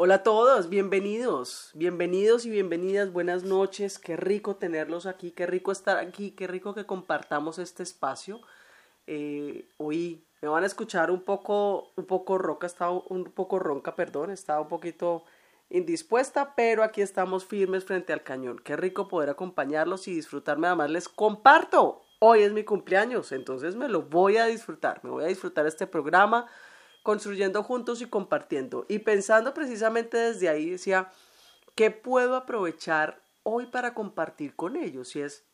Hola a todos, bienvenidos, bienvenidos y bienvenidas, buenas noches, qué rico tenerlos aquí, qué rico estar aquí, qué rico que compartamos este espacio. Eh, hoy me van a escuchar un poco, un poco roca, estaba un poco ronca, perdón, estaba un poquito indispuesta, pero aquí estamos firmes frente al cañón. Qué rico poder acompañarlos y disfrutarme. Además, les comparto. Hoy es mi cumpleaños, entonces me lo voy a disfrutar. Me voy a disfrutar este programa construyendo juntos y compartiendo. Y pensando precisamente desde ahí, decía, ¿qué puedo aprovechar hoy para compartir con ellos? Y es,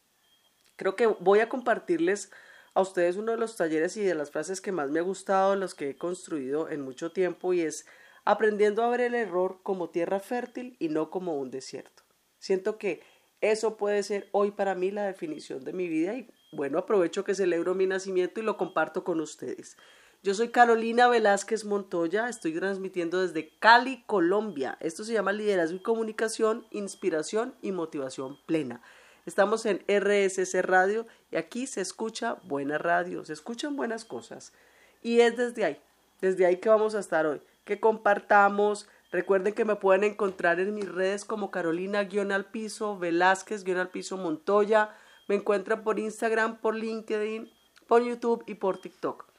creo que voy a compartirles a ustedes uno de los talleres y de las frases que más me ha gustado, los que he construido en mucho tiempo, y es aprendiendo a ver el error como tierra fértil y no como un desierto. Siento que eso puede ser hoy para mí la definición de mi vida y bueno, aprovecho que celebro mi nacimiento y lo comparto con ustedes. Yo soy Carolina Velázquez Montoya, estoy transmitiendo desde Cali, Colombia. Esto se llama Liderazgo y Comunicación, Inspiración y Motivación Plena. Estamos en RSC Radio y aquí se escucha buena radio, se escuchan buenas cosas. Y es desde ahí, desde ahí que vamos a estar hoy. Que compartamos. Recuerden que me pueden encontrar en mis redes como Carolina-al piso, Velázquez-al piso Montoya. Me encuentran por Instagram, por LinkedIn, por YouTube y por TikTok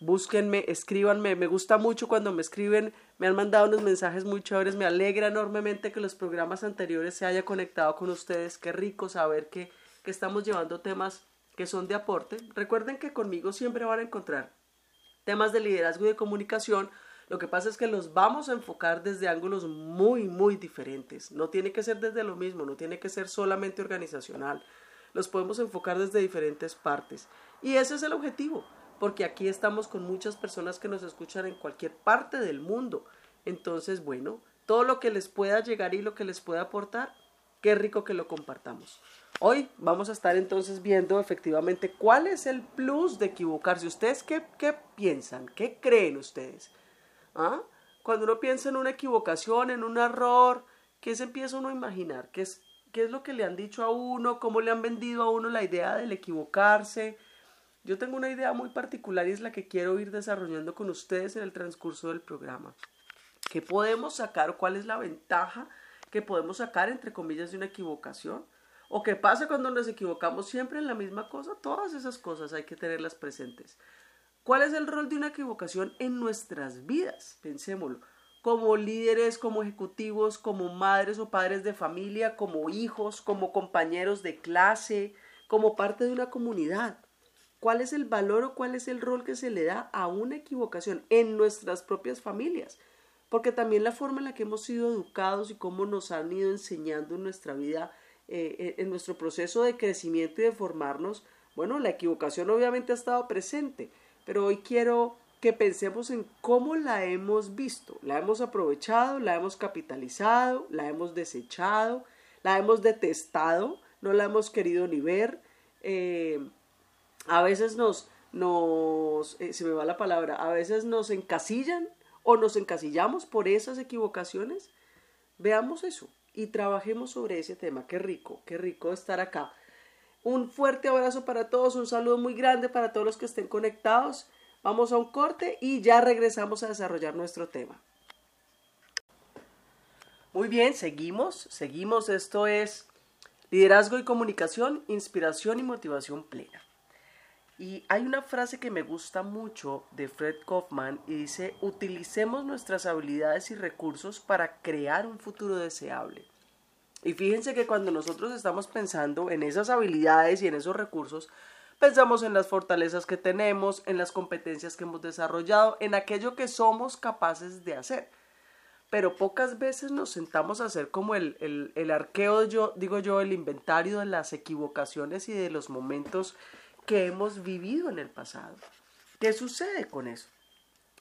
búsquenme, escríbanme, me gusta mucho cuando me escriben, me han mandado unos mensajes muy chéveres, me alegra enormemente que los programas anteriores se haya conectado con ustedes, qué rico saber que, que estamos llevando temas que son de aporte. Recuerden que conmigo siempre van a encontrar temas de liderazgo y de comunicación, lo que pasa es que los vamos a enfocar desde ángulos muy, muy diferentes. No tiene que ser desde lo mismo, no tiene que ser solamente organizacional. Los podemos enfocar desde diferentes partes. Y ese es el objetivo porque aquí estamos con muchas personas que nos escuchan en cualquier parte del mundo. Entonces, bueno, todo lo que les pueda llegar y lo que les pueda aportar, qué rico que lo compartamos. Hoy vamos a estar entonces viendo efectivamente cuál es el plus de equivocarse. ¿Ustedes qué, qué piensan? ¿Qué creen ustedes? ¿Ah? Cuando uno piensa en una equivocación, en un error, ¿qué se empieza uno a imaginar? ¿Qué es, ¿Qué es lo que le han dicho a uno? ¿Cómo le han vendido a uno la idea del equivocarse? Yo tengo una idea muy particular y es la que quiero ir desarrollando con ustedes en el transcurso del programa. ¿Qué podemos sacar? ¿Cuál es la ventaja que podemos sacar, entre comillas, de una equivocación? ¿O qué pasa cuando nos equivocamos siempre en la misma cosa? Todas esas cosas hay que tenerlas presentes. ¿Cuál es el rol de una equivocación en nuestras vidas? Pensémoslo. Como líderes, como ejecutivos, como madres o padres de familia, como hijos, como compañeros de clase, como parte de una comunidad cuál es el valor o cuál es el rol que se le da a una equivocación en nuestras propias familias. Porque también la forma en la que hemos sido educados y cómo nos han ido enseñando en nuestra vida, eh, eh, en nuestro proceso de crecimiento y de formarnos, bueno, la equivocación obviamente ha estado presente, pero hoy quiero que pensemos en cómo la hemos visto, la hemos aprovechado, la hemos capitalizado, la hemos desechado, la hemos detestado, no la hemos querido ni ver. Eh, a veces nos, nos eh, se me va la palabra, a veces nos encasillan o nos encasillamos por esas equivocaciones. Veamos eso y trabajemos sobre ese tema. Qué rico, qué rico estar acá. Un fuerte abrazo para todos, un saludo muy grande para todos los que estén conectados. Vamos a un corte y ya regresamos a desarrollar nuestro tema. Muy bien, seguimos, seguimos. Esto es liderazgo y comunicación, inspiración y motivación plena. Y hay una frase que me gusta mucho de Fred Kaufman y dice, utilicemos nuestras habilidades y recursos para crear un futuro deseable. Y fíjense que cuando nosotros estamos pensando en esas habilidades y en esos recursos, pensamos en las fortalezas que tenemos, en las competencias que hemos desarrollado, en aquello que somos capaces de hacer. Pero pocas veces nos sentamos a hacer como el, el, el arqueo, yo, digo yo, el inventario de las equivocaciones y de los momentos que hemos vivido en el pasado. ¿Qué sucede con eso?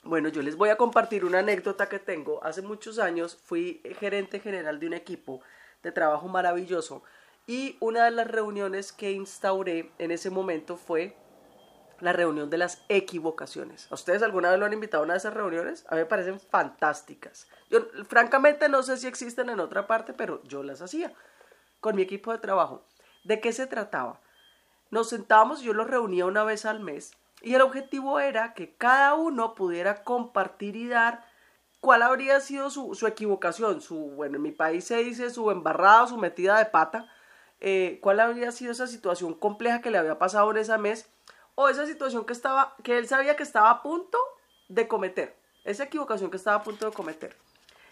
Bueno, yo les voy a compartir una anécdota que tengo. Hace muchos años fui gerente general de un equipo de trabajo maravilloso y una de las reuniones que instauré en ese momento fue la reunión de las equivocaciones. ¿A ustedes alguna vez lo han invitado a una de esas reuniones? A mí me parecen fantásticas. Yo francamente no sé si existen en otra parte, pero yo las hacía con mi equipo de trabajo. ¿De qué se trataba? Nos sentábamos, yo los reunía una vez al mes y el objetivo era que cada uno pudiera compartir y dar cuál habría sido su, equivocación, su, bueno, en mi país se dice su embarrada, su metida de pata, eh, cuál habría sido esa situación compleja que le había pasado en ese mes, o esa situación que estaba, que él sabía que estaba a punto de cometer, esa equivocación que estaba a punto de cometer.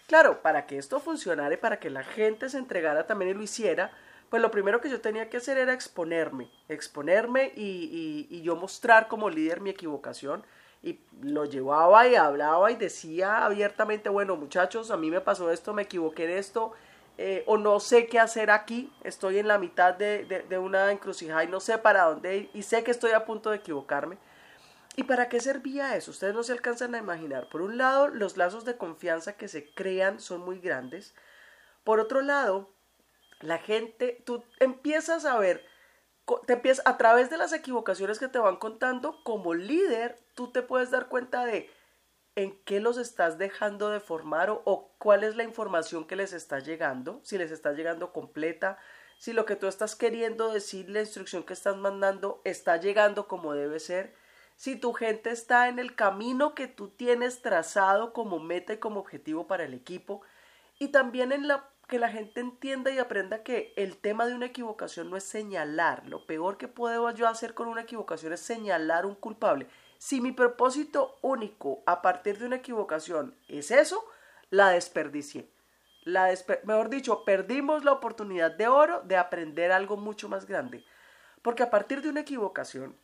Claro, para que esto funcionara y para que la gente se entregara también y lo hiciera, pues lo primero que yo tenía que hacer era exponerme, exponerme y, yo mostrar como líder mi equivocación y lo llevaba y hablaba y decía abiertamente, bueno muchachos, a mí me pasó esto, me equivoqué en esto, eh, o no sé qué hacer aquí, estoy en la mitad de, de, de, una encrucijada y no sé para dónde ir y sé que estoy a punto de equivocarme. ¿Y para qué servía eso? Ustedes no se alcanzan a imaginar. Por un lado, los lazos de confianza que se crean son muy grandes. Por otro lado, la gente, tú empiezas a ver, te empiezas, a través de las equivocaciones que te van contando, como líder, tú te puedes dar cuenta de en qué los estás dejando de formar o, o cuál es la información que les está llegando, si les está llegando completa, si lo que tú estás queriendo decir, la instrucción que estás mandando, está llegando como debe ser si tu gente está en el camino que tú tienes trazado como meta y como objetivo para el equipo y también en la que la gente entienda y aprenda que el tema de una equivocación no es señalar. Lo peor que puedo yo hacer con una equivocación es señalar un culpable. Si mi propósito único a partir de una equivocación es eso, la desperdicié. La mejor dicho, perdimos la oportunidad de oro de aprender algo mucho más grande. Porque a partir de una equivocación,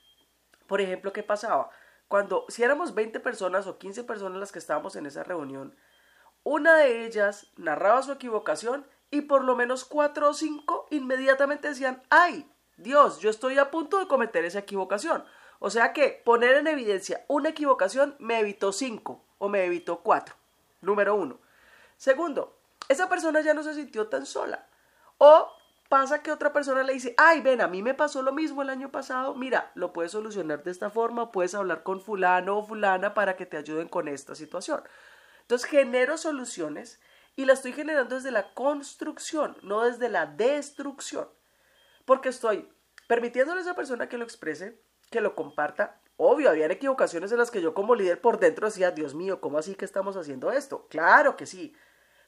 por ejemplo, ¿qué pasaba? Cuando, si éramos 20 personas o 15 personas las que estábamos en esa reunión, una de ellas narraba su equivocación y por lo menos cuatro o cinco inmediatamente decían, ay, Dios, yo estoy a punto de cometer esa equivocación. O sea que poner en evidencia una equivocación me evitó cinco o me evitó cuatro. Número uno. Segundo, esa persona ya no se sintió tan sola. O pasa que otra persona le dice, ay, ven, a mí me pasó lo mismo el año pasado, mira, lo puedes solucionar de esta forma, puedes hablar con fulano o fulana para que te ayuden con esta situación. Entonces genero soluciones y la estoy generando desde la construcción, no desde la destrucción, porque estoy permitiéndole a esa persona que lo exprese, que lo comparta. Obvio, habían equivocaciones en las que yo como líder por dentro decía, Dios mío, ¿cómo así que estamos haciendo esto? Claro que sí,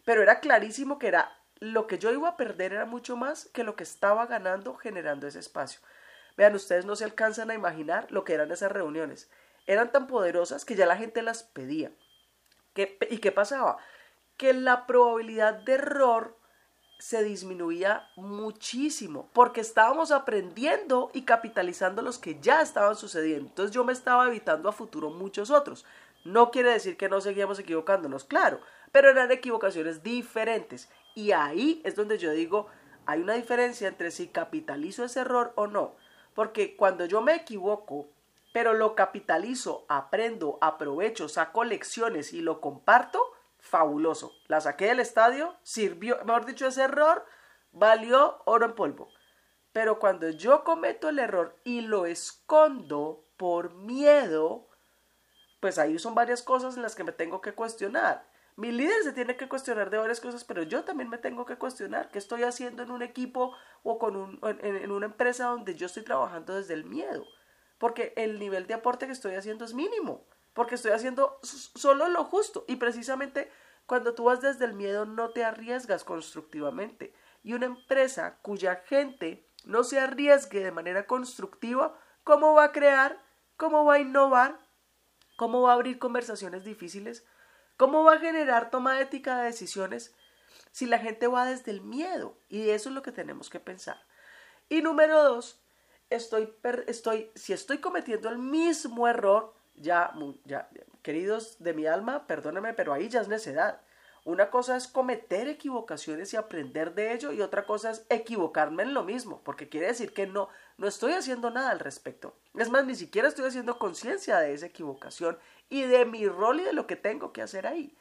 pero era clarísimo que era lo que yo iba a perder era mucho más que lo que estaba ganando generando ese espacio. Vean, ustedes no se alcanzan a imaginar lo que eran esas reuniones. Eran tan poderosas que ya la gente las pedía. ¿Y qué pasaba? Que la probabilidad de error se disminuía muchísimo porque estábamos aprendiendo y capitalizando los que ya estaban sucediendo. Entonces yo me estaba evitando a futuro muchos otros. No quiere decir que no seguíamos equivocándonos, claro, pero eran equivocaciones diferentes y ahí es donde yo digo, hay una diferencia entre si capitalizo ese error o no. Porque cuando yo me equivoco, pero lo capitalizo, aprendo, aprovecho, saco lecciones y lo comparto, fabuloso. La saqué del estadio, sirvió, mejor dicho, ese error valió oro en polvo. Pero cuando yo cometo el error y lo escondo por miedo, pues ahí son varias cosas en las que me tengo que cuestionar. Mi líder se tiene que cuestionar de varias cosas, pero yo también me tengo que cuestionar qué estoy haciendo en un equipo o con un, en, una empresa donde yo estoy trabajando desde el miedo. Porque el nivel de aporte que estoy haciendo es mínimo. Porque estoy haciendo solo lo justo. Y precisamente cuando tú vas desde el miedo no te arriesgas constructivamente. Y una empresa cuya gente no se arriesgue de manera constructiva, ¿cómo va a crear? ¿Cómo va a innovar? ¿Cómo va a abrir conversaciones difíciles? ¿Cómo va a generar toma ética de decisiones si la gente va desde el miedo? Y eso es lo que tenemos que pensar. Y número dos, estoy, estoy, si estoy cometiendo el mismo error, ya, ya, queridos de mi alma, perdónenme, pero ahí ya es necedad. Una cosa es cometer equivocaciones y aprender de ello y otra cosa es equivocarme en lo mismo, porque quiere decir que no, no estoy haciendo nada al respecto. Es más, ni siquiera estoy haciendo conciencia de esa equivocación y de mi rol y de lo que tengo que hacer ahí.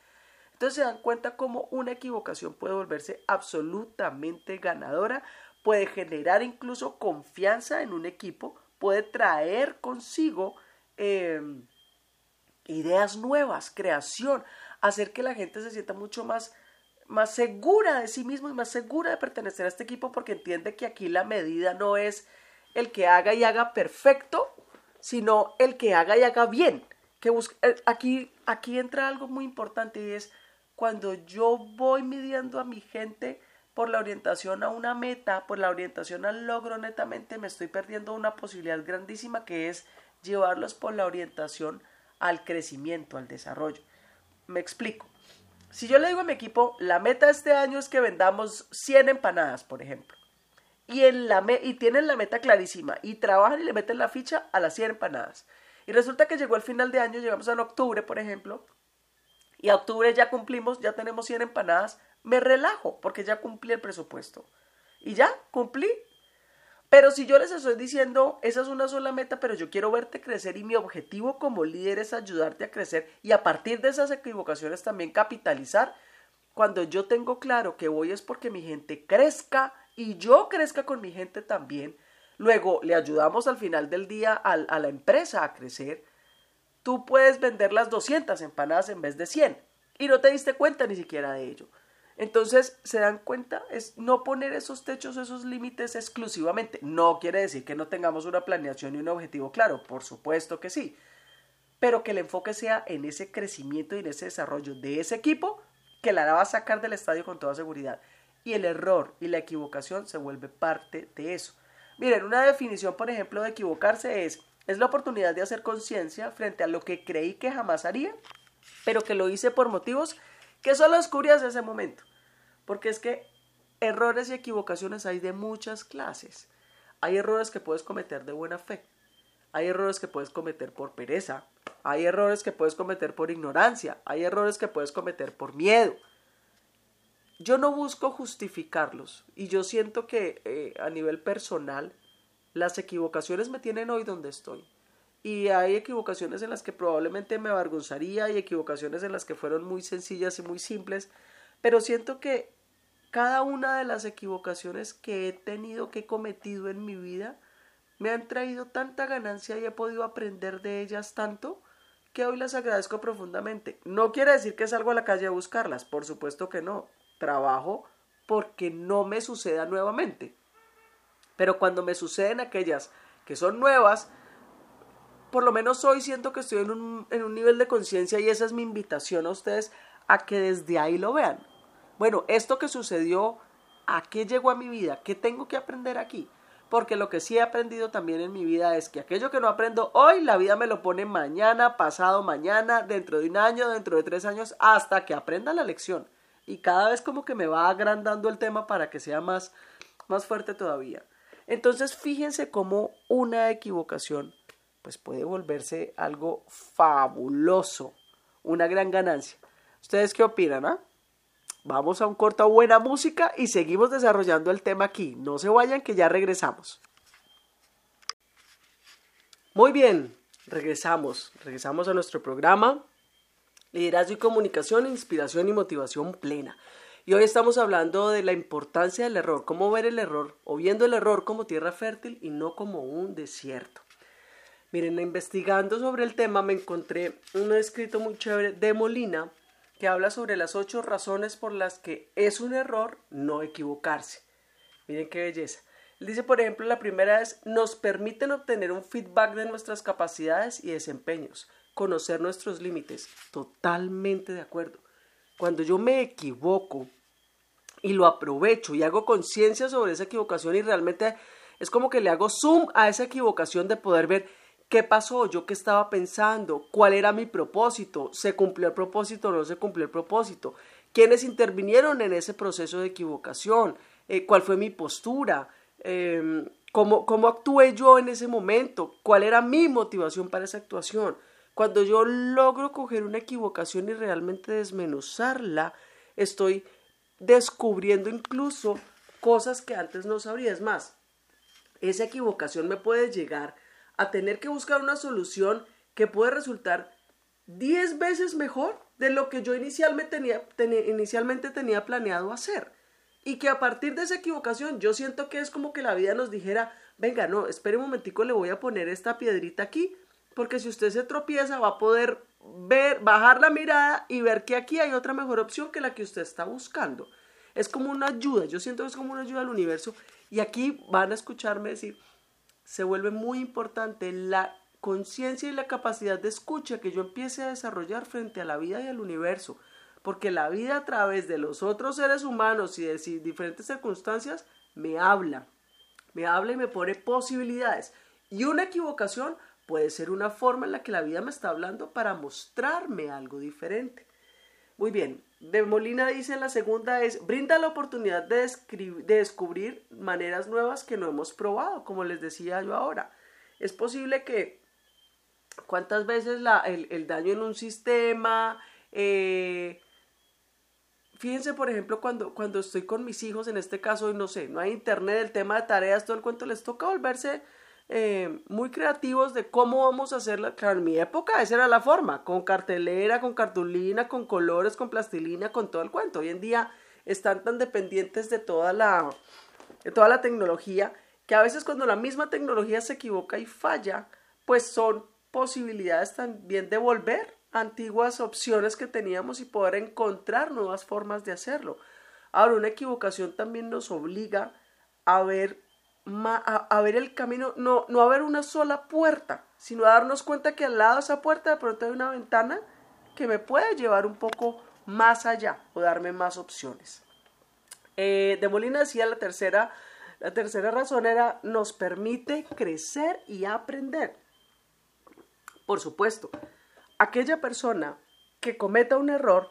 Entonces se dan cuenta cómo una equivocación puede volverse absolutamente ganadora, puede generar incluso confianza en un equipo, puede traer consigo em, ideas nuevas, creación, hacer que la gente se sienta mucho más, más segura de sí mismo y más segura de pertenecer a este equipo porque entiende que aquí la medida no es el que haga y haga perfecto, sino el que haga y haga bien. Que eh, aquí, aquí entra algo muy importante y es cuando yo voy midiendo a mi gente por la orientación a una meta, por la orientación al logro netamente, me estoy perdiendo una posibilidad grandísima que es llevarlos por la orientación al crecimiento, al desarrollo. Me explico. Si yo le digo a mi equipo, la meta este año es que vendamos 100 empanadas, por ejemplo, y, en la y tienen la meta clarísima, y trabajan y le meten la ficha a las 100 empanadas, y resulta que llegó el final de año, llegamos a octubre, por ejemplo, y a octubre ya cumplimos, ya tenemos 100 empanadas, me relajo porque ya cumplí el presupuesto. Y ya, cumplí. Pero si yo les estoy diciendo, esa es una sola meta, pero yo quiero verte crecer y mi objetivo como líder es ayudarte a crecer y a partir de esas equivocaciones también capitalizar, cuando yo tengo claro que voy es porque mi gente crezca y yo crezca con mi gente también, luego le ayudamos al final del día a, la empresa a crecer, tú puedes vender las 200 empanadas en vez de 100 y no te diste cuenta ni siquiera de ello. Entonces, ¿se dan cuenta? Es no poner esos techos, esos límites exclusivamente. No quiere decir que no tengamos una planeación y un objetivo claro, por supuesto que sí. Pero que el enfoque sea en ese crecimiento y en ese desarrollo de ese equipo que la va a sacar del estadio con toda seguridad. Y el error y la equivocación se vuelve parte de eso. Miren, una definición, por ejemplo, de equivocarse es es la oportunidad de hacer conciencia frente a lo que creí que jamás haría, pero que lo hice por motivos que solo descubrí hasta ese momento. Porque es que errores y equivocaciones hay de muchas clases. Hay errores que puedes cometer de buena fe. Hay errores que puedes cometer por pereza. Hay errores que puedes cometer por ignorancia. Hay errores que puedes cometer por miedo. Yo no busco justificarlos y yo siento que eh, a nivel personal las equivocaciones me tienen hoy donde estoy. Y hay equivocaciones en las que probablemente me avergonzaría y equivocaciones en las que fueron muy sencillas y muy simples, pero siento que cada una de las equivocaciones que he tenido, que he cometido en mi vida, me han traído tanta ganancia y he podido aprender de ellas tanto que hoy las agradezco profundamente. No quiere decir que salgo a la calle a buscarlas, por supuesto que no. Trabajo porque no me suceda nuevamente. Pero cuando me suceden aquellas que son nuevas, por lo menos hoy siento que estoy en un, en un nivel de conciencia y esa es mi invitación a ustedes a que desde ahí lo vean. Bueno, esto que sucedió, ¿a qué llegó a mi vida? ¿Qué tengo que aprender aquí? Porque lo que sí he aprendido también en mi vida es que aquello que no aprendo hoy, la vida me lo pone mañana, pasado mañana, dentro de un año, dentro de tres años, hasta que aprenda la lección. Y cada vez como que me va agrandando el tema para que sea más, más fuerte todavía. Entonces fíjense cómo una equivocación pues puede volverse algo fabuloso, una gran ganancia. ¿Ustedes qué opinan? Ah? Vamos a un corto buena música y seguimos desarrollando el tema aquí. No se vayan que ya regresamos. Muy bien, regresamos. Regresamos a nuestro programa Liderazgo y Comunicación, Inspiración y Motivación Plena. Y hoy estamos hablando de la importancia del error, cómo ver el error o viendo el error como tierra fértil y no como un desierto. Miren, investigando sobre el tema me encontré un escrito muy chévere de Molina que habla sobre las ocho razones por las que es un error no equivocarse. Miren qué belleza. Él dice, por ejemplo, la primera es, nos permiten obtener un feedback de nuestras capacidades y desempeños, conocer nuestros límites. Totalmente de acuerdo. Cuando yo me equivoco y lo aprovecho y hago conciencia sobre esa equivocación y realmente es como que le hago zoom a esa equivocación de poder ver qué pasó, yo qué estaba pensando, cuál era mi propósito, se cumplió el propósito o no se cumplió el propósito, quiénes intervinieron en ese proceso de equivocación, eh, cuál fue mi postura, em, cómo, cómo actué yo en ese momento, cuál era mi motivación para esa actuación. Cuando yo logro coger una equivocación y realmente desmenuzarla, estoy descubriendo incluso cosas que antes no sabría. Es más, esa equivocación me puede llegar a tener que buscar una solución que puede resultar 10 veces mejor de lo que yo inicialmente tenía, inicialmente tenía planeado hacer. Y que a partir de esa equivocación yo siento que es como que la vida nos dijera, venga, no, espere un momentico, le voy a poner esta piedrita aquí, porque si usted se tropieza va a poder ver, bajar la mirada y ver que aquí hay otra mejor opción que la que usted está buscando. Es como una ayuda, yo siento que es como una ayuda al universo y aquí van a escucharme decir, se vuelve muy importante la conciencia y la capacidad de escucha que yo empiece a desarrollar frente a la vida y al universo. porque la vida a través de los otros seres humanos y de diferentes circunstancias me habla, me habla y me pone posibilidades. Y una equivocación puede ser una forma en la que la vida me está hablando para mostrarme algo diferente. Muy bien, de Molina dice la segunda es, brinda la oportunidad de, de, descubrir maneras nuevas que no hemos probado, como les decía yo ahora. Es posible que cuántas veces la, el, daño en un sistema, eh, fíjense por ejemplo cuando, cuando estoy con mis hijos, en este caso, no sé, no hay internet, el tema de tareas, todo el cuento, les toca volverse eh, muy creativos de cómo vamos a hacerla. Claro, en mi época esa era la forma, con cartelera, con cartulina, con colores, con plastilina, con todo el cuento. Hoy en día están tan dependientes de toda la, de toda la tecnología que a veces cuando la misma tecnología se equivoca y falla, pues son posibilidades también de volver antiguas opciones que teníamos y poder encontrar nuevas formas de hacerlo. Ahora, una equivocación también nos obliga a ver a, ver el camino, no, no a ver una sola puerta, sino a darnos cuenta que al lado de esa puerta de pronto hay una ventana que me puede llevar un poco más allá o darme más opciones. Eh, de Molina decía la tercera, la tercera razón era nos permite crecer y aprender. Por supuesto, aquella persona que cometa un error,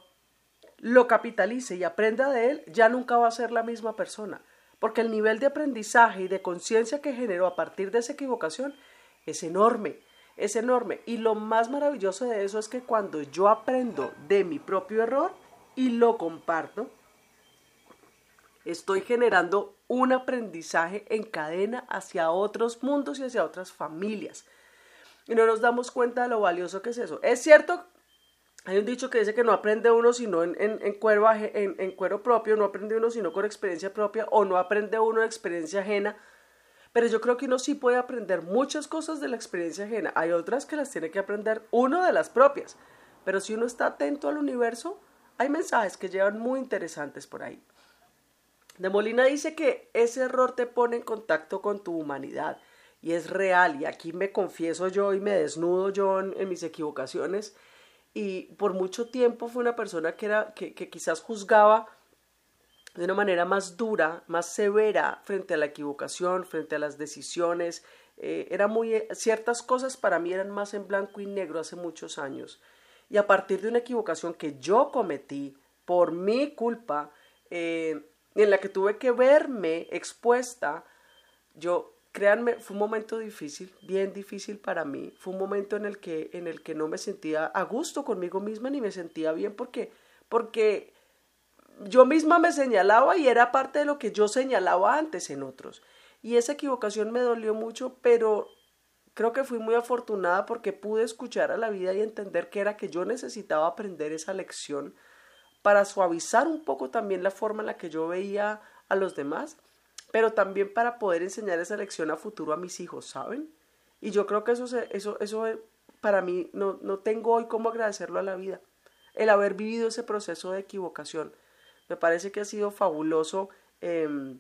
lo capitalice y aprenda de él, ya nunca va a ser la misma persona porque el nivel de aprendizaje y de conciencia que generó a partir de esa equivocación es enorme, es enorme. Y lo más maravilloso de eso es que cuando yo aprendo de mi propio error y lo comparto, estoy generando un aprendizaje en cadena hacia otros mundos y hacia otras familias. Y no nos damos cuenta de lo valioso que es eso. Es cierto hay un dicho que dice que no aprende uno sino en, en, cuero, en, en cuero propio, no aprende uno sino con experiencia propia o no aprende uno de experiencia ajena. Pero yo creo que uno sí puede aprender muchas cosas de la experiencia ajena. Hay otras que las tiene que aprender uno de las propias. Pero si uno está atento al universo, hay mensajes que llevan muy interesantes por ahí. De Molina dice que ese error te pone en contacto con tu humanidad y es real. Y aquí me confieso yo y me desnudo yo en mis equivocaciones y por mucho tiempo fue una persona que, era, que, quizás juzgaba de una manera más dura, más severa frente a la equivocación, frente a las decisiones. Eh, era muy, ciertas cosas para mí eran más en blanco y negro hace muchos años. Y a partir de una equivocación que yo cometí por mi culpa, eh, en la que tuve que verme expuesta, yo créanme, fue un momento difícil, bien difícil para mí. Fue un momento en el que, en el que no me sentía a gusto conmigo misma ni me sentía bien porque, porque yo misma me señalaba y era parte de lo que yo señalaba antes en otros. Y esa equivocación me dolió mucho, pero creo que fui muy afortunada porque pude escuchar a la vida y entender que era que yo necesitaba aprender esa lección para suavizar un poco también la forma en la que yo veía a los demás pero también para poder enseñar esa lección a futuro a mis hijos, ¿saben? Y yo creo que eso, eso, eso eh, para mí no, no tengo hoy cómo agradecerlo a la vida, el haber vivido ese proceso de equivocación. Me parece que ha sido fabuloso. Em,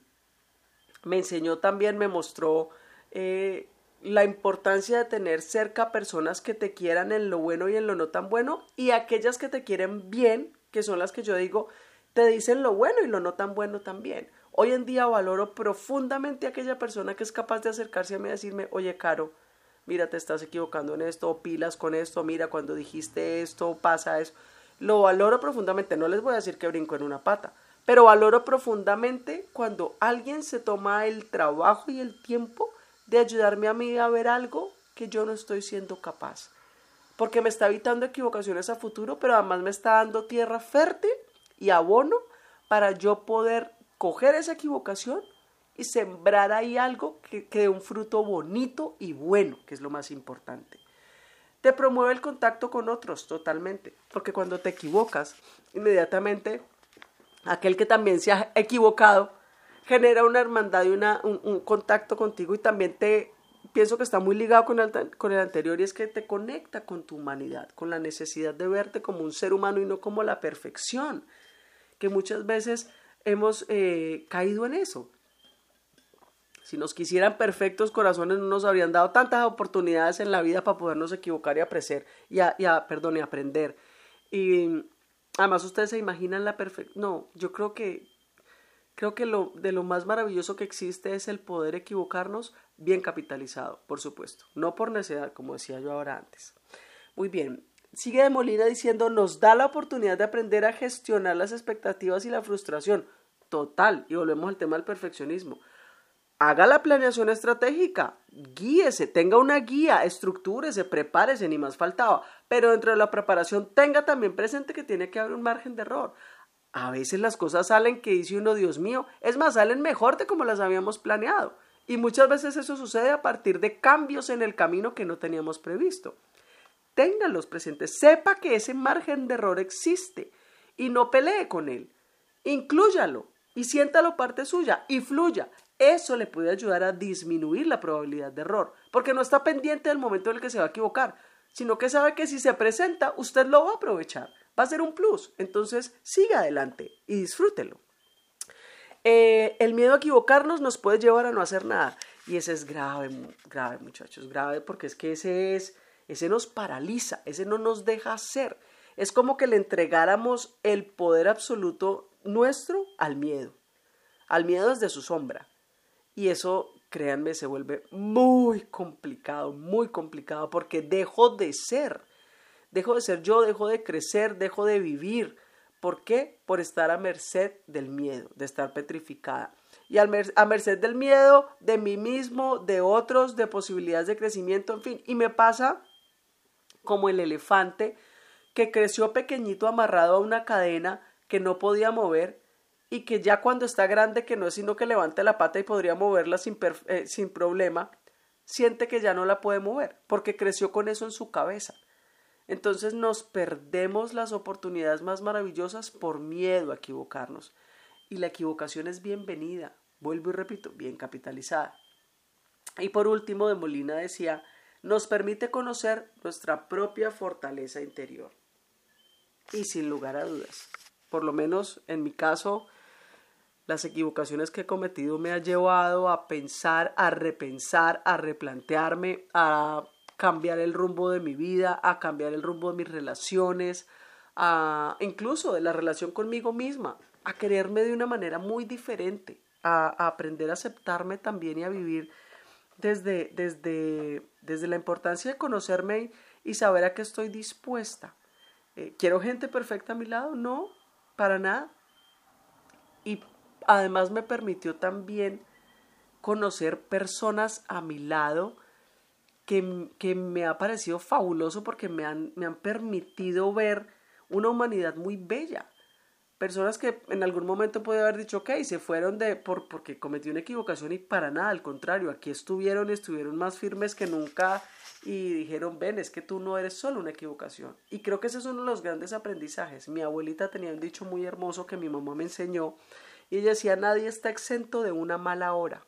me enseñó también, me mostró eh, la importancia de tener cerca personas que te quieran en lo bueno y en lo no tan bueno y aquellas que te quieren bien, que son las que yo digo, te dicen lo bueno y lo no tan bueno también. Hoy en día valoro profundamente a aquella persona que es capaz de acercarse a mí y decirme, oye, Caro, mira, te estás equivocando en esto, pilas con esto, mira, cuando dijiste esto, pasa eso. Lo valoro profundamente, no les voy a decir que brinco en una pata, pero valoro profundamente cuando alguien se toma el trabajo y el tiempo de ayudarme a mí a ver algo que yo no estoy siendo capaz. Porque me está evitando equivocaciones a futuro, pero además me está dando tierra fértil y abono para yo poder coger esa equivocación y sembrar ahí algo que, que dé un fruto bonito y bueno, que es lo más importante. Te promueve el contacto con otros totalmente, porque cuando te equivocas, inmediatamente aquel que también se ha equivocado genera una hermandad y una, un, contacto contigo y también te pienso que está muy ligado con el, con el anterior y es que te conecta con tu humanidad, con la necesidad de verte como un ser humano y no como la perfección, que muchas veces hemos eh, caído en eso. Si nos quisieran perfectos corazones, no nos habrían dado tantas oportunidades en la vida para podernos equivocar y aprender, y, perdón, y aprender. Y, Además, ustedes se imaginan la perfección. No, yo creo que creo que lo de lo más maravilloso que existe es el poder equivocarnos bien capitalizado, por supuesto, no por necesidad, como decía yo ahora antes. Muy bien. Sigue de Molina diciendo, nos da la oportunidad de aprender a gestionar las expectativas y la frustración. Total. Y volvemos al tema del perfeccionismo haga la planeación estratégica, guíese, tenga una guía, estructúrese, prepárese, ni más faltaba. Pero dentro de la preparación tenga también presente que tiene que haber un margen de error. A veces las cosas salen que dice uno, Dios mío, es más, salen mejor de como las habíamos planeado. Y muchas veces eso sucede a partir de cambios en el camino que no teníamos previsto. Ténganlos presentes, sepa que ese margen de error existe y no pelee con él. Inclúyalo y siéntalo parte suya y fluya. Eso le puede ayudar a disminuir la probabilidad de error, porque no está pendiente del momento en el que se va a equivocar, sino que sabe que si se presenta, usted lo va a aprovechar, va a ser un plus. Entonces, siga adelante y disfrútelo. Eh, el miedo a equivocarnos nos puede llevar a no hacer nada. Y ese es grave, grave, muchachos, grave, porque es que ese es, ese nos paraliza, ese no nos deja hacer. Es como que le entregáramos el poder absoluto nuestro al miedo, al miedo desde su sombra. Y eso, créanme, se vuelve muy complicado, muy complicado, porque dejo de ser. Dejo de ser yo, dejo de crecer, dejo de vivir. ¿Por qué? Por estar a merced del miedo, de estar petrificada. Y a merced del miedo, de mí mismo, de otros, de posibilidades de crecimiento, en fin. Y me pasa como el elefante que creció pequeñito amarrado a una cadena que no podía mover y que ya cuando está grande, que no es sino que levante la pata y podría moverla sin, eh, sin problema, siente que ya no la puede mover, porque creció con eso en su cabeza. Entonces nos perdemos las oportunidades más maravillosas por miedo a equivocarnos. Y la equivocación es bienvenida, vuelvo y repito, bien capitalizada. Y por último, de Molina decía, nos permite conocer nuestra propia fortaleza interior. Y sin lugar a dudas, por lo menos en mi caso, las equivocaciones que he cometido me han llevado a pensar, a repensar, a replantearme, a cambiar el rumbo de mi vida, a cambiar el rumbo de mis relaciones, a incluso de la relación conmigo misma, a quererme de una manera muy diferente, a, aprender a aceptarme también y a vivir desde, desde, desde la importancia de conocerme y, saber a qué estoy dispuesta. Eh, ¿Quiero gente perfecta a mi lado? No, para nada. Y además me permitió también conocer personas a mi lado que, que me ha parecido fabuloso porque me han, me han permitido ver una humanidad muy bella. Personas que en algún momento puede haber dicho, ok, se fueron de por, porque cometí una equivocación y para nada, al contrario, aquí estuvieron, estuvieron más firmes que nunca y dijeron, ven, es que tú no eres solo una equivocación. Y creo que ese es uno de los grandes aprendizajes. Mi abuelita tenía un dicho muy hermoso que mi mamá me enseñó y ella decía, nadie está exento de una mala hora.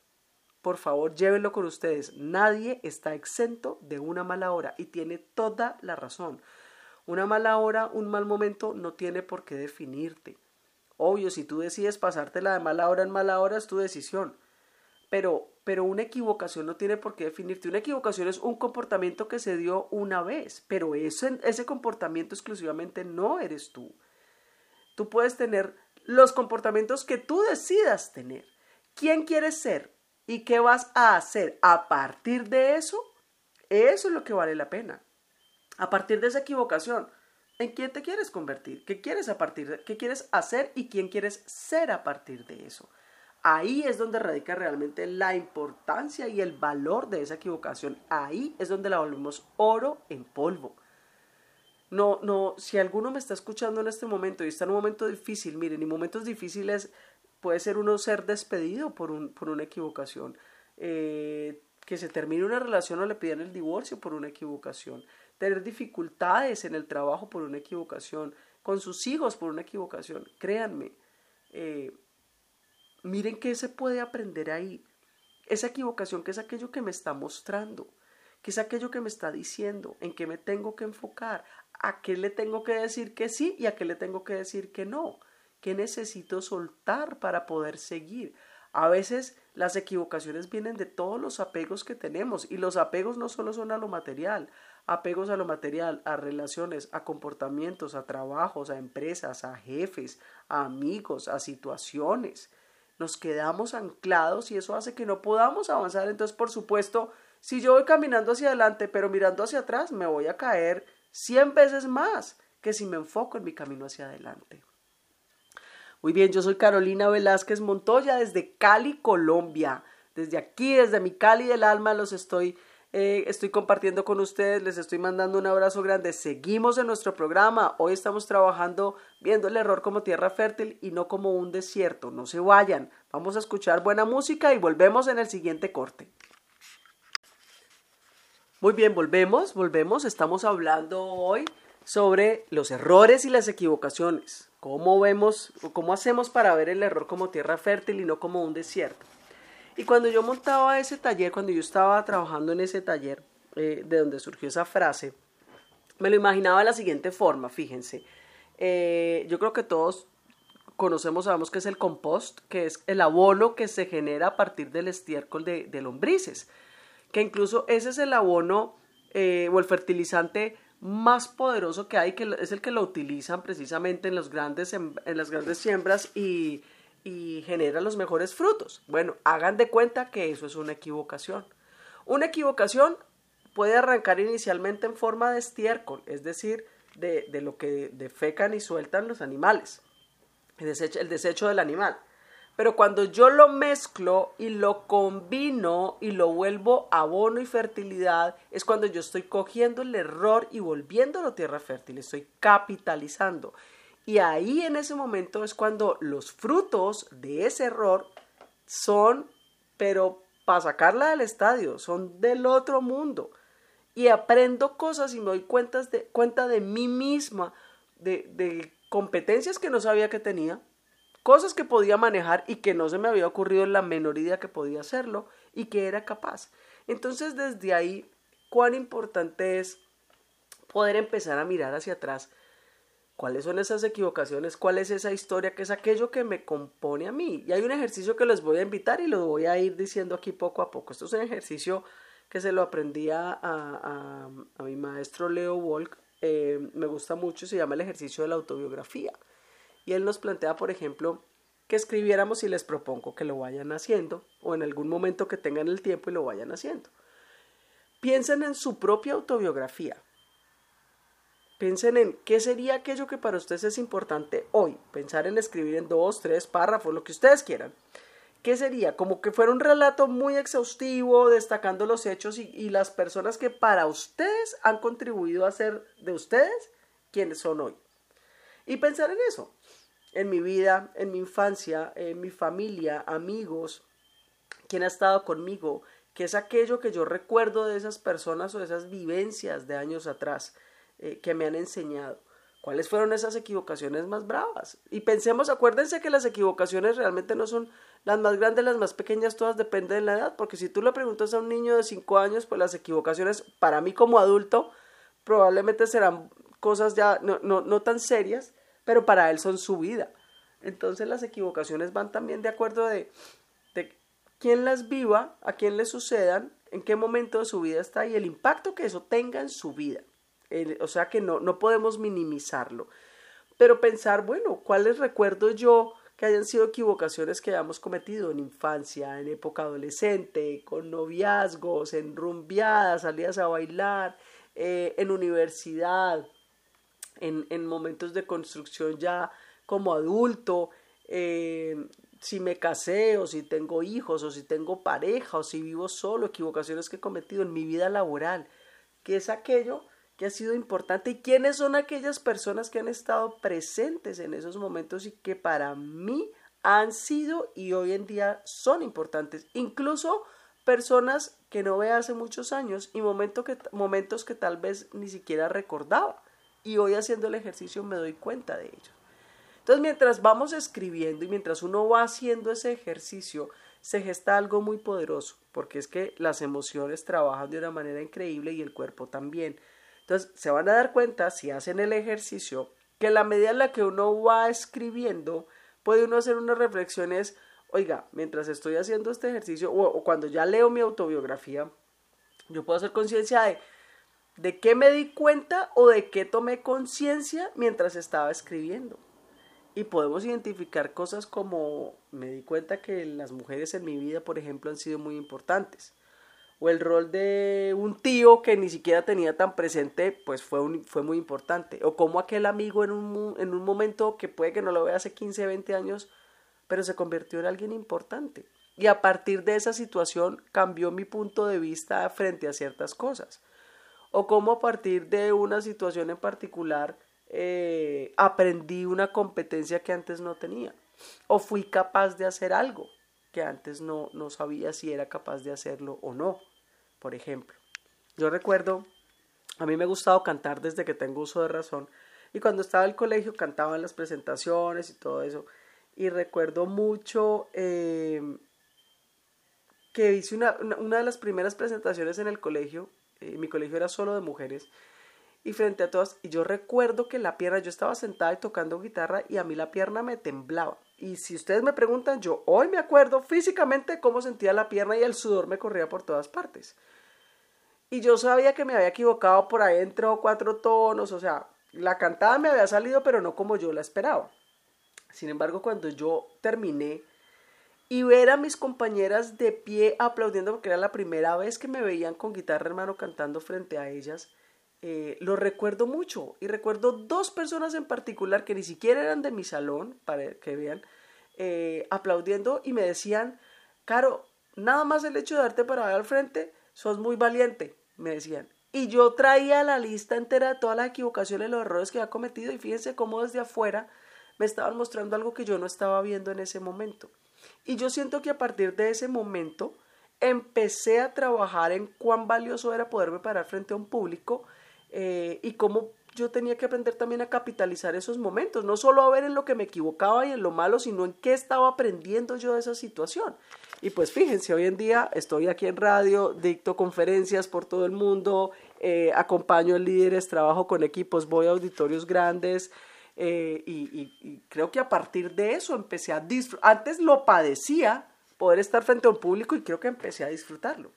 Por favor, llévenlo con ustedes. Nadie está exento de una mala hora y tiene toda la razón. Una mala hora, un mal momento no tiene por qué definirte. Obvio, si tú decides pasártela de mala hora en mala hora es tu decisión. Pero, pero una equivocación no tiene por qué definirte. Una equivocación es un comportamiento que se dio una vez, pero ese, ese comportamiento exclusivamente no eres tú. Tú puedes tener los comportamientos que tú decidas tener. ¿Quién quieres ser? ¿Y qué vas a hacer a partir de eso? Eso es lo que vale la pena. A partir de esa equivocación, ¿en quién te quieres convertir? ¿Qué quieres a partir de, qué quieres hacer y quién quieres ser a partir de eso? Ahí es donde radica realmente la importancia y el valor de esa equivocación. Ahí es donde la volvemos oro en polvo. No, no, si alguno me está escuchando en este momento y está en un momento difícil, miren, y momentos difíciles puede ser uno ser despedido por, un, por una equivocación, eh, que se termine una relación o le pidan el divorcio por una equivocación, tener dificultades en el trabajo por una equivocación, con sus hijos por una equivocación, créanme, eh, miren qué se puede aprender ahí. Esa equivocación que es aquello que me está mostrando, que es aquello que me está diciendo, en qué me tengo que enfocar, a qué le tengo que decir que sí y a qué le tengo que decir que no, qué necesito soltar para poder seguir. A veces las equivocaciones vienen de todos los apegos que tenemos y los apegos no solo son a lo material, apegos a lo material, a relaciones, a comportamientos, a trabajos, a empresas, a jefes, a amigos, a situaciones. Nos quedamos anclados y eso hace que no podamos avanzar. Entonces, por supuesto, si yo voy caminando hacia adelante, pero mirando hacia atrás, me voy a caer cien veces más que si me enfoco en mi camino hacia adelante. Muy bien, yo soy Carolina Velázquez Montoya desde Cali, Colombia. Desde aquí, desde mi Cali del alma, los estoy eh, estoy compartiendo con ustedes, les estoy mandando un abrazo grande. Seguimos en nuestro programa. Hoy estamos trabajando viendo el error como tierra fértil y no como un desierto. No se vayan. Vamos a escuchar buena música y volvemos en el siguiente corte. Muy bien, volvemos, volvemos. Estamos hablando hoy sobre los errores y las equivocaciones. ¿Cómo vemos o cómo hacemos para ver el error como tierra fértil y no como un desierto? Y cuando yo montaba ese taller, cuando yo estaba trabajando en ese taller, eh, de donde surgió esa frase, me lo imaginaba de la siguiente forma, fíjense. Eh, yo creo que todos conocemos, sabemos que es el compost, que es el abono que se genera a partir del estiércol de, lombrices, que incluso ese es el abono eh, o el fertilizante más poderoso que hay, que es el que lo utilizan precisamente en, los grandes, en las grandes siembras y y genera los mejores frutos. Bueno, hagan de cuenta que eso es una equivocación. Una equivocación puede arrancar inicialmente en forma de estiércol, es decir, de, lo que defecan y sueltan los animales, el desecho, el desecho del animal. Pero cuando yo lo mezclo y lo combino y lo vuelvo abono y fertilidad, es cuando yo estoy cogiendo el error y volviéndolo tierra fértil, estoy capitalizando. Y ahí en ese momento es cuando los frutos de ese error son, pero para sacarla del estadio, son del otro mundo. Y aprendo cosas y me doy de, cuenta de mí misma, de, de competencias que no sabía que tenía, cosas que podía manejar y que no se me había ocurrido en la menor idea que podía hacerlo y que era capaz. Entonces desde ahí, cuán importante es poder empezar a mirar hacia atrás ¿Cuáles son esas equivocaciones? ¿Cuál es esa historia que es aquello que me compone a mí? Y hay un ejercicio que les voy a invitar y lo voy a ir diciendo aquí poco a poco. Esto es un ejercicio que se lo aprendí a, mi maestro Leo Volk. Eh, me gusta mucho, se llama el ejercicio de la autobiografía. Y él nos plantea, por ejemplo, que escribiéramos y les propongo que lo vayan haciendo o en algún momento que tengan el tiempo y lo vayan haciendo. Piensen en su propia autobiografía. Piensen en qué sería aquello que para ustedes es importante hoy. Pensar en escribir en dos, tres párrafos, lo que ustedes quieran. ¿Qué sería? Como que fuera un relato muy exhaustivo, destacando los hechos y, las personas que para ustedes han contribuido a ser de ustedes quienes son hoy. Y pensar en eso, en mi vida, en mi infancia, en mi familia, amigos, quién ha estado conmigo, qué es aquello que yo recuerdo de esas personas o de esas vivencias de años atrás eh, que me han enseñado. ¿Cuáles fueron esas equivocaciones más bravas? Y pensemos, acuérdense que las equivocaciones realmente no son las más grandes, las más pequeñas, todas dependen de la edad, porque si tú le preguntas a un niño de 5 años, pues las equivocaciones para mí como adulto probablemente serán cosas ya no, no, no tan serias, pero para él son su vida. Entonces las equivocaciones van también de acuerdo de, de quién las viva, a quién le sucedan, en qué momento de su vida está y el impacto que eso tenga en su vida o sea que no, no podemos minimizarlo. Pero pensar, bueno, ¿cuáles recuerdo yo que hayan sido equivocaciones que hayamos cometido en infancia, en época adolescente, con noviazgos, en rumbiadas, salidas a bailar, eh, en universidad, en, en, momentos de construcción ya como adulto, eh, si me casé o si tengo hijos o si tengo pareja o si vivo solo, equivocaciones que he cometido en mi vida laboral, que es aquello que ha sido importante y quiénes son aquellas personas que han estado presentes en esos momentos y que para mí han sido y hoy en día son importantes. Incluso personas que no ve hace muchos años y momentos que, momentos que tal vez ni siquiera recordaba. Y hoy haciendo el ejercicio me doy cuenta de ello. Entonces, mientras vamos escribiendo y mientras uno va haciendo ese ejercicio, se gesta algo muy poderoso, porque es que las emociones trabajan de una manera increíble y el cuerpo también. Entonces, se van a dar cuenta, si hacen el ejercicio, que la medida en la que uno va escribiendo, puede uno hacer unas reflexiones, oiga, mientras estoy haciendo este ejercicio, o, cuando ya leo mi autobiografía, yo puedo hacer conciencia de ¿De qué me di cuenta o de qué tomé conciencia mientras estaba escribiendo? Y podemos identificar cosas como me di cuenta que las mujeres en mi vida, por ejemplo, han sido muy importantes. O el rol de un tío que ni siquiera tenía tan presente, pues fue, fue muy importante. O como aquel amigo en un, en un momento que puede que no lo vea hace 15, 20 años, pero se convirtió en alguien importante. Y a partir de esa situación cambió mi punto de vista frente a ciertas cosas. O como a partir de una situación en particular eh, aprendí una competencia que antes no tenía. O fui capaz de hacer algo que antes no, no sabía si era capaz de hacerlo o no. Por ejemplo, yo recuerdo, a mí me ha gustado cantar desde que tengo uso de razón. Y cuando estaba en el colegio cantaba en las presentaciones y todo eso. Y recuerdo mucho eh, que hice una, una, de las primeras presentaciones en el colegio, eh, mi colegio era solo de mujeres, y frente a todas, y yo recuerdo que la pierna, yo estaba sentada y tocando guitarra y a mí la pierna me temblaba. Y si ustedes me preguntan, yo hoy me acuerdo físicamente cómo sentía la pierna y el sudor me corría por todas partes. Y yo sabía que me había equivocado por ahí entre cuatro tonos, o sea, la cantada me había salido, pero no como yo la esperaba. Sin embargo, cuando yo terminé, y ver a mis compañeras de pie aplaudiendo porque era la primera vez que me veían con guitarra hermano cantando frente a ellas, eh, lo recuerdo mucho y recuerdo dos personas en particular que ni siquiera eran de mi salón, para que vean, eh, aplaudiendo y me decían, Caro, nada más el hecho de darte para al frente, sos muy valiente, me decían. Y yo traía la lista entera de todas las equivocaciones, los errores que había cometido y fíjense cómo desde afuera me estaban mostrando algo que yo no estaba viendo en ese momento. Y yo siento que a partir de ese momento empecé a trabajar en cuán valioso era poderme parar frente a un público eh, y cómo yo tenía que aprender también a capitalizar esos momentos, no solo a ver en lo que me equivocaba y en lo malo, sino en qué estaba aprendiendo yo de esa situación. Y pues fíjense, hoy en día estoy aquí en radio, dicto conferencias por todo el mundo, eh, acompaño líderes, trabajo con equipos, voy a auditorios grandes, eh, y, creo que a partir de eso empecé a disfrutar. Antes lo padecía poder estar frente a un público y creo que empecé a disfrutarlo.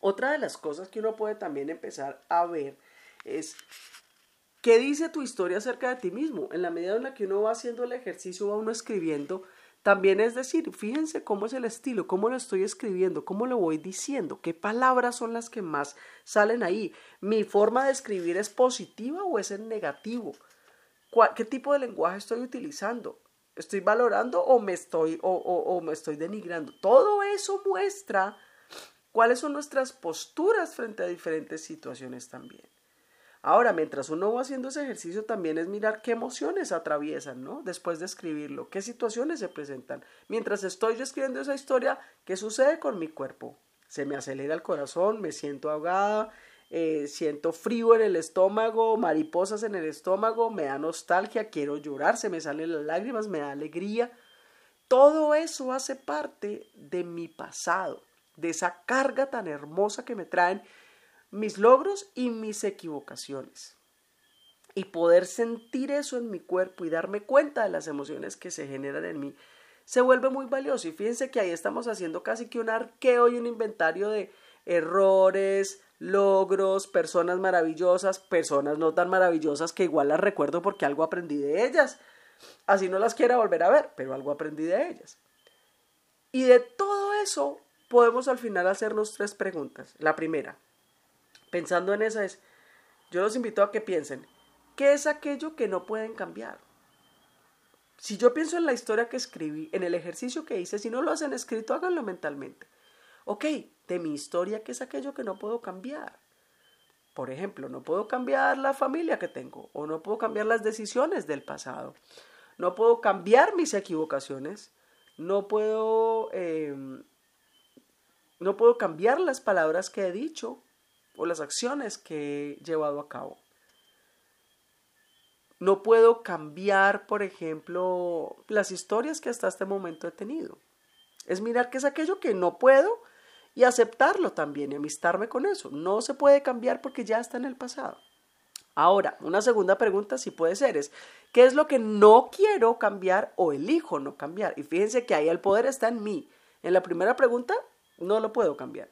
Otra de las cosas que uno puede también empezar a ver es qué dice tu historia acerca de ti mismo. En la medida en la que uno va haciendo el ejercicio, va uno escribiendo, también es decir, fíjense cómo es el estilo, cómo lo estoy escribiendo, cómo lo voy diciendo, qué palabras son las que más salen ahí. ¿Mi forma de escribir es positiva o es en negativo? ¿Qué tipo de lenguaje estoy utilizando? ¿Estoy valorando o me estoy, o, me estoy denigrando? Todo eso muestra cuáles son nuestras posturas frente a diferentes situaciones también. Ahora, mientras uno va haciendo ese ejercicio, también es mirar qué emociones atraviesan, ¿no? Después de escribirlo, qué situaciones se presentan. Mientras estoy escribiendo esa historia, ¿qué sucede con mi cuerpo? Se me acelera el corazón, me siento ahogada, eh, siento frío en el estómago, mariposas en el estómago, me da nostalgia, quiero llorar, se me salen las lágrimas, me da alegría. Todo eso hace parte de mi pasado, de esa carga tan hermosa que me traen mis logros y mis equivocaciones. Y poder sentir eso en mi cuerpo y darme cuenta de las emociones que se generan en mí se vuelve muy valioso. Y fíjense que ahí estamos haciendo casi que un arqueo y un inventario de errores, logros, personas maravillosas, personas no tan maravillosas que igual las recuerdo porque algo aprendí de ellas. Así no las quiera volver a ver, pero algo aprendí de ellas. Y de todo eso podemos al final hacernos tres preguntas. La primera, pensando en esa es, yo los invito a que piensen, ¿qué es aquello que no pueden cambiar? Si yo pienso en la historia que escribí, en el ejercicio que hice, si no lo hacen escrito, háganlo mentalmente. Ok, de mi historia, ¿qué es aquello que no puedo cambiar? Por ejemplo, no puedo cambiar la familia que tengo o no puedo cambiar las decisiones del pasado. No puedo cambiar mis equivocaciones. No puedo, em, no puedo cambiar las palabras que he dicho o las acciones que he llevado a cabo. No puedo cambiar, por ejemplo, las historias que hasta este momento he tenido. Es mirar qué es aquello que no puedo y aceptarlo también y amistarme con eso. No se puede cambiar porque ya está en el pasado. Ahora, una segunda pregunta si puede ser es, ¿qué es lo que no quiero cambiar o elijo no cambiar? Y fíjense que ahí el poder está en mí. En la primera pregunta, no lo puedo cambiar.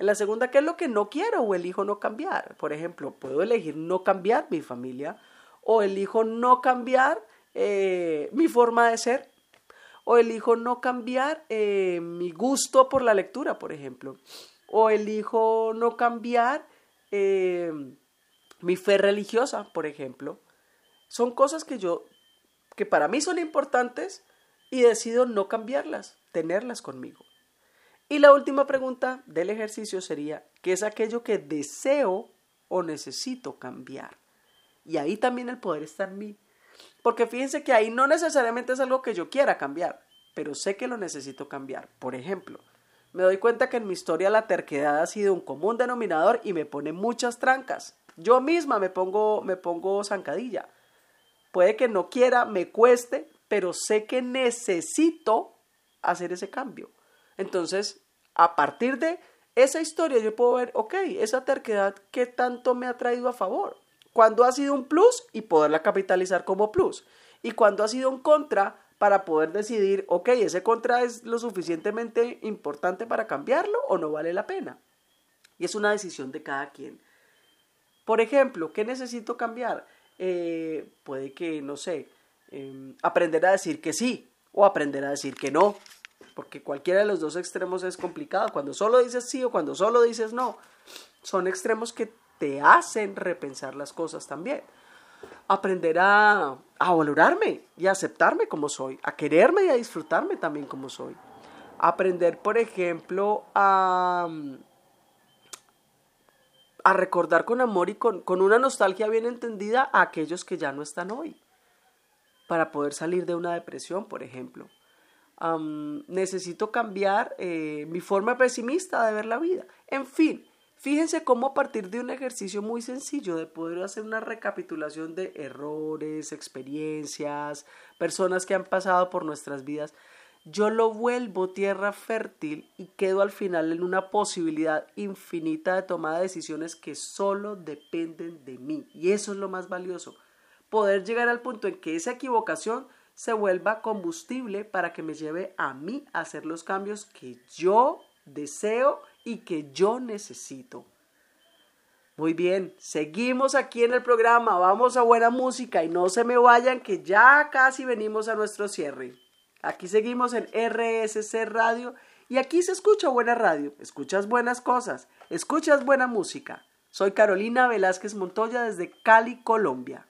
En la segunda, ¿qué es lo que no quiero o elijo no cambiar? Por ejemplo, puedo elegir no cambiar mi familia o elijo no cambiar eh, mi forma de ser o elijo no cambiar eh, mi gusto por la lectura, por ejemplo, o elijo no cambiar eh, mi fe religiosa, por ejemplo. Son cosas que yo, que para mí son importantes y decido no cambiarlas, tenerlas conmigo. Y la última pregunta del ejercicio sería, ¿qué es aquello que deseo o necesito cambiar? Y ahí también el poder está en mí. Porque fíjense que ahí no necesariamente es algo que yo quiera cambiar, pero sé que lo necesito cambiar. Por ejemplo, me doy cuenta que en mi historia la terquedad ha sido un común denominador y me pone muchas trancas. Yo misma me pongo, me pongo zancadilla. Puede que no quiera, me cueste, pero sé que necesito hacer ese cambio. Entonces, a partir de esa historia yo puedo ver, ok, esa terquedad, ¿qué tanto me ha traído a favor? ¿Cuándo ha sido un plus y poderla capitalizar como plus? Y cuando ha sido un contra para poder decidir, ok, ese contra es lo suficientemente importante para cambiarlo o no vale la pena. Y es una decisión de cada quien. Por ejemplo, ¿qué necesito cambiar? Eh, puede que, no sé, em, aprender a decir que sí o aprender a decir que no porque cualquiera de los dos extremos es complicado. Cuando solo dices sí o cuando solo dices no, son extremos que te hacen repensar las cosas también. Aprender a, a valorarme y a aceptarme como soy, a quererme y a disfrutarme también como soy. Aprender, por ejemplo, a, a recordar con amor y con, con una nostalgia bien entendida a aquellos que ya no están hoy, para poder salir de una depresión, por ejemplo necesito cambiar eh, mi forma pesimista de ver la vida. En fin, fíjense cómo a partir de un ejercicio muy sencillo de poder hacer una recapitulación de errores, experiencias, personas que han pasado por nuestras vidas, yo lo vuelvo tierra fértil y quedo al final en una posibilidad infinita de tomar de decisiones que solo dependen de mí. Y eso es lo más valioso. Poder llegar al punto en que esa equivocación se vuelva combustible para que me lleve a mí a hacer los cambios que yo deseo y que yo necesito. Muy bien, seguimos aquí en el programa, vamos a buena música y no se me vayan que ya casi venimos a nuestro cierre. Aquí seguimos en RSC Radio y aquí se escucha buena radio, escuchas buenas cosas, escuchas buena música. Soy Carolina Velázquez Montoya desde Cali, Colombia.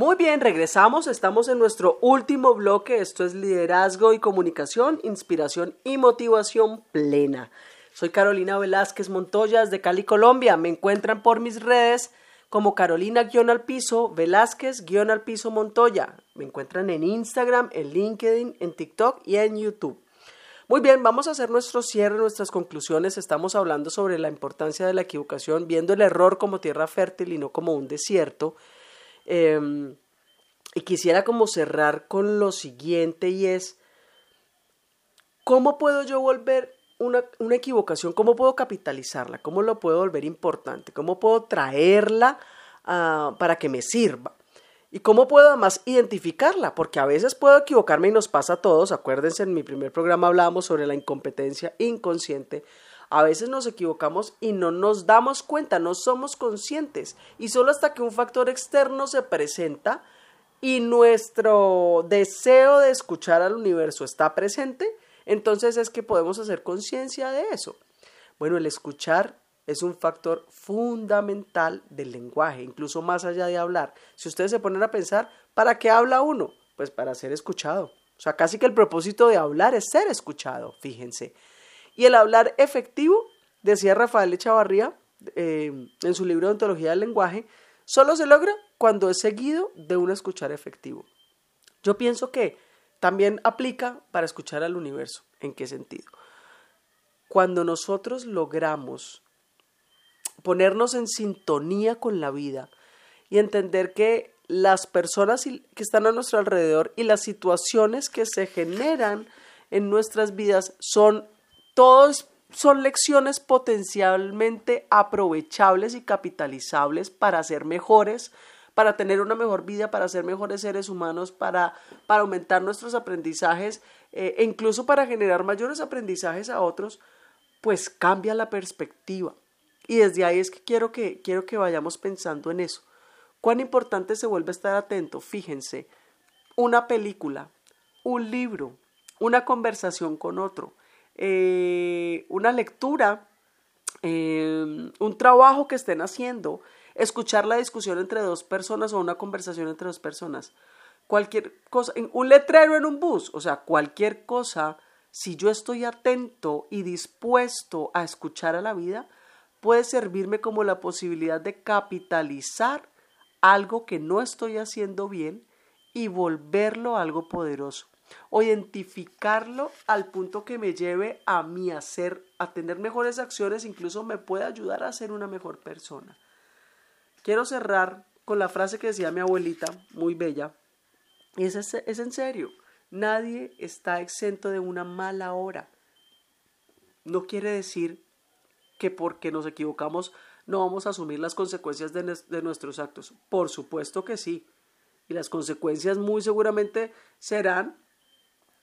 Muy bien, regresamos, estamos en nuestro último bloque, esto es liderazgo y comunicación, inspiración y motivación plena. Soy Carolina Velázquez Montoyas de Cali, Colombia. Me encuentran por mis redes como Carolina-al piso, Velázquez-al piso Montoya. Me encuentran en Instagram, en LinkedIn, en TikTok y en YouTube. Muy bien, vamos a hacer nuestro cierre, nuestras conclusiones. Estamos hablando sobre la importancia de la equivocación, viendo el error como tierra fértil y no como un desierto. Em, y quisiera como cerrar con lo siguiente y es, ¿cómo puedo yo volver una, equivocación, cómo puedo capitalizarla? ¿Cómo lo puedo volver importante? ¿Cómo puedo traerla ah, para que me sirva? ¿Y cómo puedo además identificarla? Porque a veces puedo equivocarme y nos pasa a todos. Acuérdense, en mi primer programa hablábamos sobre la incompetencia inconsciente. A veces nos equivocamos y no nos damos cuenta, no somos conscientes. Y solo hasta que un factor externo se presenta y nuestro deseo de escuchar al universo está presente, entonces es que podemos hacer conciencia de eso. Bueno, el escuchar es un factor fundamental del lenguaje, incluso más allá de hablar. Si ustedes se ponen a pensar, ¿para qué habla uno? Pues para ser escuchado. O sea, casi que el propósito de hablar es ser escuchado, fíjense. Y el hablar efectivo, decía Rafael Echavarría eh, en su libro de Ontología del Lenguaje, solo se logra cuando es seguido de un escuchar efectivo. Yo pienso que también aplica para escuchar al universo. ¿En qué sentido? Cuando nosotros logramos ponernos en sintonía con la vida y entender que las personas que están a nuestro alrededor y las situaciones que se generan en nuestras vidas son todos son lecciones potencialmente aprovechables y capitalizables para ser mejores, para tener una mejor vida, para ser mejores seres humanos, para, para aumentar nuestros aprendizajes eh, e incluso para generar mayores aprendizajes a otros, pues cambia la perspectiva. Y desde ahí es que quiero que, quiero que vayamos pensando en eso. Cuán importante se vuelve estar atento, fíjense, una película, un libro, una conversación con otro, eh, una lectura, eh, un trabajo que estén haciendo, escuchar la discusión entre dos personas o una conversación entre dos personas. Cualquier cosa, un letrero en un bus, o sea, cualquier cosa, si yo estoy atento y dispuesto a escuchar a la vida, puede servirme como la posibilidad de capitalizar algo que no estoy haciendo bien y volverlo algo poderoso o identificarlo al punto que me lleve a mi hacer, a tener mejores acciones, incluso me puede ayudar a ser una mejor persona. Quiero cerrar con la frase que decía mi abuelita, muy bella, y es, es en serio, nadie está exento de una mala hora. No quiere decir que porque nos equivocamos no vamos a asumir las consecuencias de, de nuestros actos. Por supuesto que sí. Y las consecuencias muy seguramente serán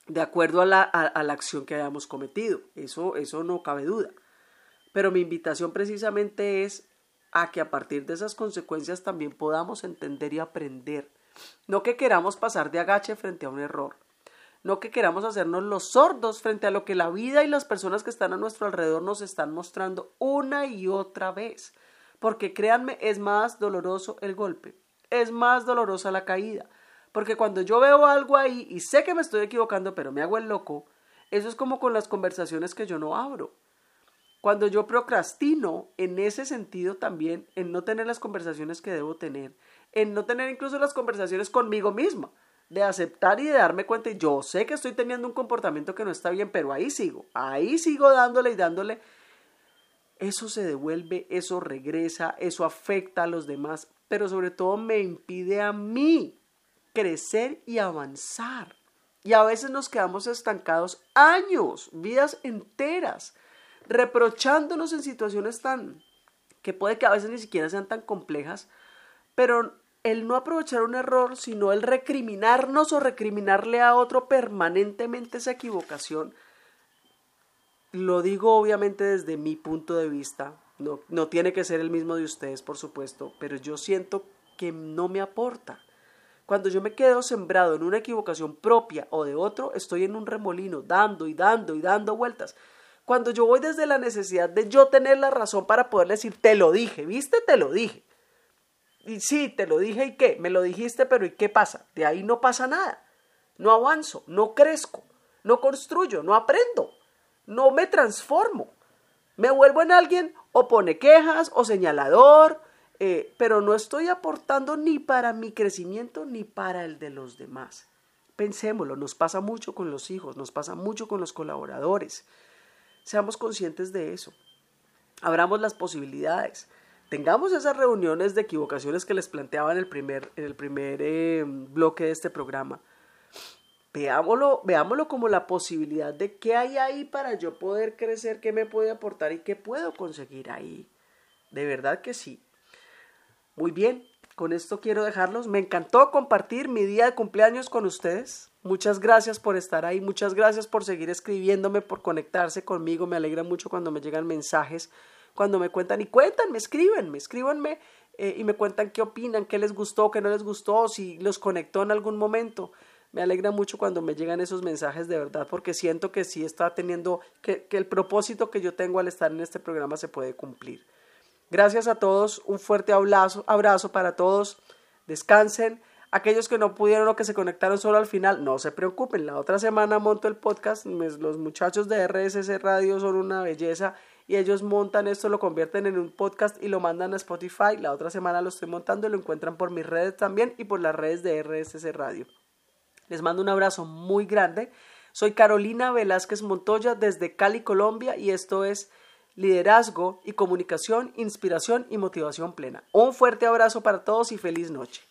de acuerdo a la, a, la acción que hayamos cometido. Eso, eso no cabe duda. Pero mi invitación precisamente es a que a partir de esas consecuencias también podamos entender y aprender. No que queramos pasar de agache frente a un error. No que queramos hacernos los sordos frente a lo que la vida y las personas que están a nuestro alrededor nos están mostrando una y otra vez. Porque créanme, es más doloroso el golpe, es más dolorosa la caída, porque cuando yo veo algo ahí y sé que me estoy equivocando, pero me hago el loco, eso es como con las conversaciones que yo no abro. Cuando yo procrastino en ese sentido también, en no tener las conversaciones que debo tener, en no tener incluso las conversaciones conmigo misma, de aceptar y de darme cuenta, yo sé que estoy teniendo un comportamiento que no está bien, pero ahí sigo, ahí sigo dándole y dándole, eso se devuelve, eso regresa, eso afecta a los demás, pero sobre todo me impide a mí crecer y avanzar. Y a veces nos quedamos estancados años, vidas enteras, reprochándonos en situaciones tan que puede que a veces ni siquiera sean tan complejas, pero el no aprovechar un error, sino el recriminarnos o recriminarle a otro permanentemente esa equivocación, lo digo obviamente desde mi punto de vista, no, no tiene que ser el mismo de ustedes, por supuesto, pero yo siento que no me aporta. Cuando yo me quedo sembrado en una equivocación propia o de otro, estoy en un remolino, dando y dando y dando vueltas. Cuando yo voy desde la necesidad de yo tener la razón para poder decir, te lo dije, ¿viste? Te lo dije. Y sí, te lo dije y qué, me lo dijiste, pero ¿y qué pasa? De ahí no pasa nada. No avanzo, no crezco, no construyo, no aprendo, no me transformo. Me vuelvo en alguien o pone quejas o señalador eh, pero no estoy aportando ni para mi crecimiento ni para el de los demás. Pensémoslo, nos pasa mucho con los hijos, nos pasa mucho con los colaboradores. Seamos conscientes de eso. Abramos las posibilidades. Tengamos esas reuniones de equivocaciones que les planteaba en el primer, en el primer eh, bloque de este programa. Veámoslo, veámoslo como la posibilidad de qué hay ahí para yo poder crecer, qué me puede aportar y qué puedo conseguir ahí. De verdad que sí. Muy bien, con esto quiero dejarlos. Me encantó compartir mi día de cumpleaños con ustedes. Muchas gracias por estar ahí, muchas gracias por seguir escribiéndome, por conectarse conmigo. Me alegra mucho cuando me llegan mensajes, cuando me cuentan y cuentan, me escriben, me escríbanme eh, y me cuentan qué opinan, qué les gustó, qué no les gustó, si los conectó en algún momento. Me alegra mucho cuando me llegan esos mensajes de verdad, porque siento que sí está teniendo, que, que el propósito que yo tengo al estar en este programa se puede cumplir. Gracias a todos, un fuerte abrazo, abrazo para todos. Descansen. Aquellos que no pudieron o que se conectaron solo al final, no se preocupen. La otra semana monto el podcast. Los muchachos de RSS Radio son una belleza y ellos montan esto, lo convierten en un podcast y lo mandan a Spotify. La otra semana lo estoy montando y lo encuentran por mis redes también y por las redes de RSS Radio. Les mando un abrazo muy grande. Soy Carolina Velázquez Montoya desde Cali, Colombia y esto es liderazgo y comunicación, inspiración y motivación plena. Un fuerte abrazo para todos y feliz noche.